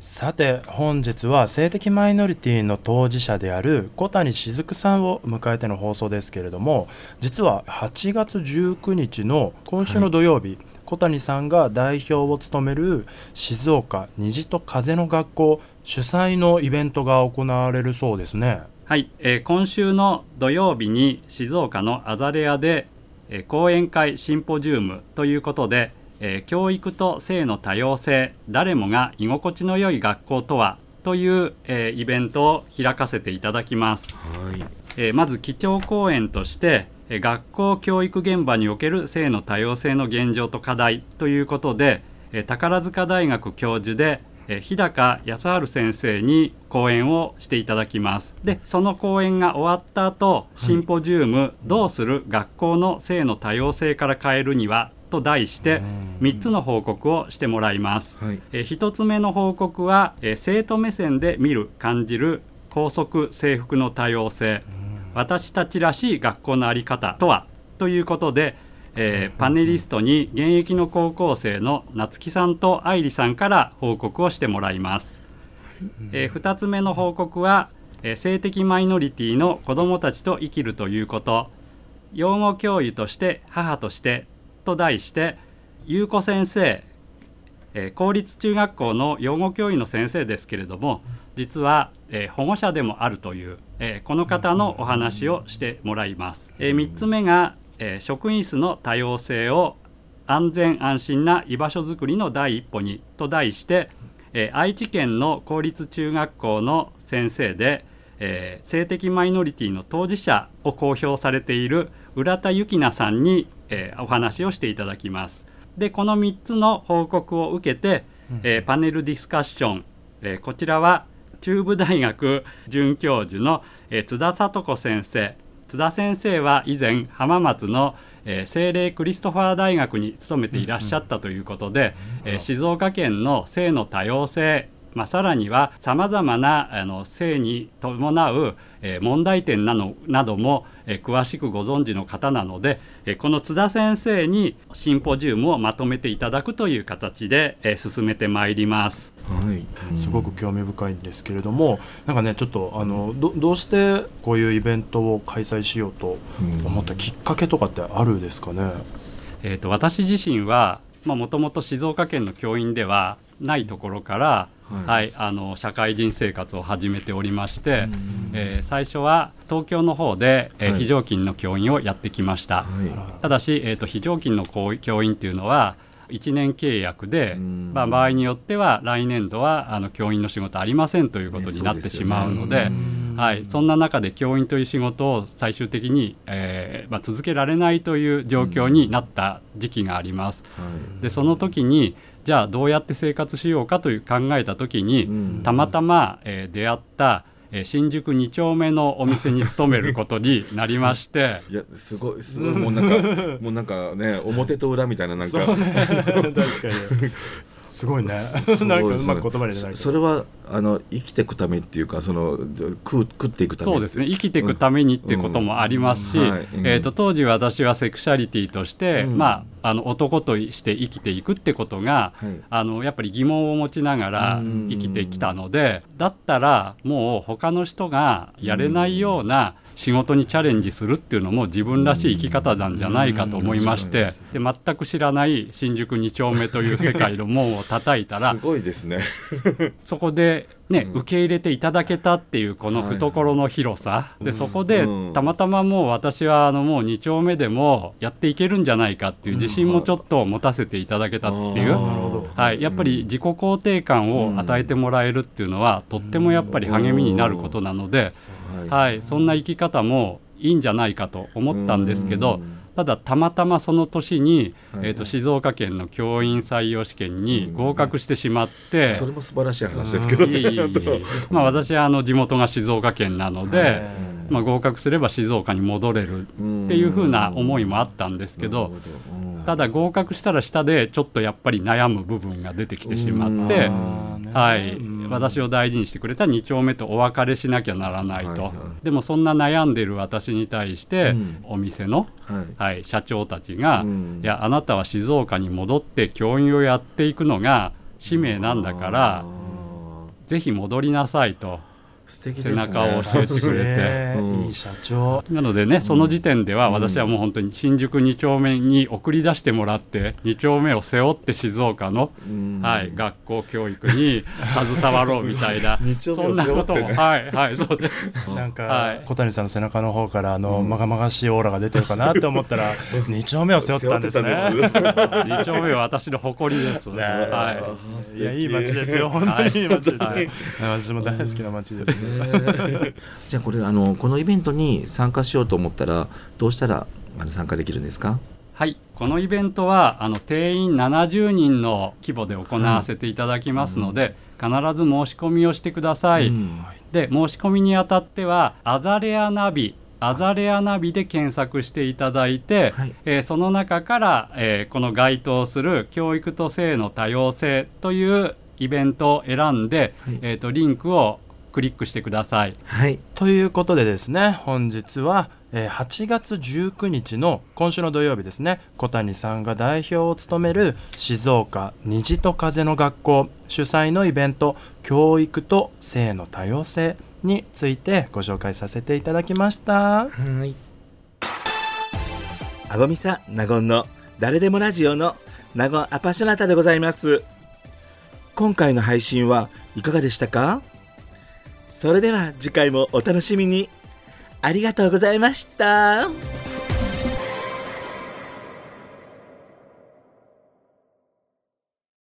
さて本日は性的マイノリティの当事者である小谷雫さんを迎えての放送ですけれども実は8月19日の今週の土曜日、はい、小谷さんが代表を務める静岡虹と風の学校主催のイベントが行われるそうですね。はい、えー、今週の土曜日に静岡のアザレアでえ講演会シンポジウムということで、え教育と性の多様性誰もが居心地の良い学校とはという、えイベントを開かせていただきます、はい。えまず基調講演として学校教育現場における性の多様性の現状と課題ということで宝塚大学教授で日高康治先生に講演をしていただきます。でその講演が終わった後シンポジウム、はい、どうする？学校の性の多様性から変えるにはと題して3つの報告をしてもらいます、はい、え1つ目の報告はえ生徒目線で見る感じる校則制服の多様性。私たちらしい学校の在り方とは？ということでえー、パネリストに現役の高校生の夏木さんと愛理さんから報告をしてもらいます、えー、2つ目の報告は、えー、性的マイノリティの子どもたちと生きるということ。養護教諭として母としてと題して優子先生、えー、公立中学校の養護教諭の先生ですけれども実は、えー、保護者でもあるという、えー、この方のお話をしてもらいます、えー、3つ目がえー、職員数の多様性を安全安心な居場所づくりの第一歩にと題して、えー、愛知県の公立中学校の先生で、えー、性的マイノリティの当事者を公表されている浦田幸奈さんに、えー、お話をしていただきます。でこの3つの報告を受けて、えー、パネルディスカッション、えー、こちらは中部大学准教授の、えー、津田聡子先生。津田先生は以前浜松の、えー、聖霊クリストファー大学に勤めていらっしゃったということで、うん。うん、えー、静岡県の性の多様性まあ、さらにはさまざまなあの性に伴う、えー、問題点なのなども、えー、詳しくご存知の方なので、えー、この津田先生にシンポジウムをまとめていただくという形で、えー、進めてまいります。はい、うん、すごく興味深いんですけれどもなんかねちょっとあのどどうしてこういうイベントを開催しようと思ったきっかけとかってあるですかね、えーと、私自身はもともと静岡県の教員ではないところから、はい、はい、あの社会人生活を始めておりまして、えー、最初は東京の方で、えー、非常勤の教員をやってきました、はい、ただし、えーと、非常勤の教員っていうのは1年契約で、まあ、場合によっては来年度はあの教員の仕事ありませんということになってしまうので。はい、そんな中で教員という仕事を最終的に、えーまあ、続けられないという状況になった時期があります。でその時にじゃあどうやって生活しようかという考えた時に、たまたま、えー、出会ったえ新宿2丁目のお店に勤めることになりまして。いやすごいすごいもうなんかもうなんかね表と裏みたいななんか、ね、確かにすごいね。なんかうまく言葉にないそれはあの生きていくためっていうかその食食っていくため。そうですね。生きていくためにってこともありますし、えーと、当時私はセクシャリティとして、うん、まあ、あの男として生きていくってことが、はい、あのやっぱり疑問を持ちながら生きてきたのでだったらもう他の人がやれないような仕事にチャレンジするっていうのも自分らしい生き方なんじゃないかと思いましてで全く知らない新宿2丁目という世界の門を叩いたらすごいですね。そこでね、うん、受け入れていただけたっていうこの懐の広さ、はい、でそこで、うん、たまたまもう私はあのもう2丁目でもやっていけるんじゃないかっていう自信もちょっと持たせていただけたっていう、うん、はい、やっぱり自己肯定感を与えてもらえるっていうのは、とってもやっぱり励みになることなので、はい、そんな生き方もいいんじゃないかと思ったんですけどただたまたまその年に、えー、と静岡県の教員採用試験に合格してしまって、それも素晴らしい話ですけどいえいえいえいえ まあ、私はあの地元が静岡県なので、まあ、合格すれば静岡に戻れるっていう風な思いもあったんですけどただ合格したら下でちょっとやっぱり悩む部分が出てきてしまって、はい、私を大事にしてくれた2丁目とお別れしなきゃならないと、はいはい。でもそんな悩んでる私に対して、うん。お店の、はい。はい、社長たちが、うん。いやあなたは静岡に戻って教員をやっていくのが使命なんだからぜひ戻りなさいと素敵ですね。背中を教えてくれて。うん。いい社長。なのでねその時点では私はもう本当に新宿2丁目に送り出してもらって2丁目を背負って静岡の、うん。はい、学校教育に携わろうみたいな 二丁目をそんなことも。はいはいそうです。なんか、はい。小谷さんの背中の方からあの、まがまがしいオーラが出てるかなって思ったら 二丁目を背負ってたんですね。です。2丁目は私の誇りです。ねはい。いやいい街ですよ。本当にいい街ですよ、はい。私も大好きな街です、じゃあこれあのこのイベントに参加しようと思ったらどうしたらあの参加できるんですか？はい、このイベントはあの定員70人の規模で行わせていただきますので、必ず申し込みをしてください。うん。で申し込みにあたってはアザレアナビアザレアナビで検索していただいて、はい。えーその中から、えーこの該当する教育と性の多様性というイベントを選んで、はい。えー、とリンクをクリックしてください。はいということでですね本日はえー8月19日の今週の土曜日ですね小谷さんが代表を務める静岡虹と風の学校主催のイベント教育と性の多様性についてご紹介させていただきました。はい。あごみさなごんの誰でもラジオのなごんアパショナタでございます。今回の配信はいかがでしたか？それでは次回もお楽しみに。ありがとうございました。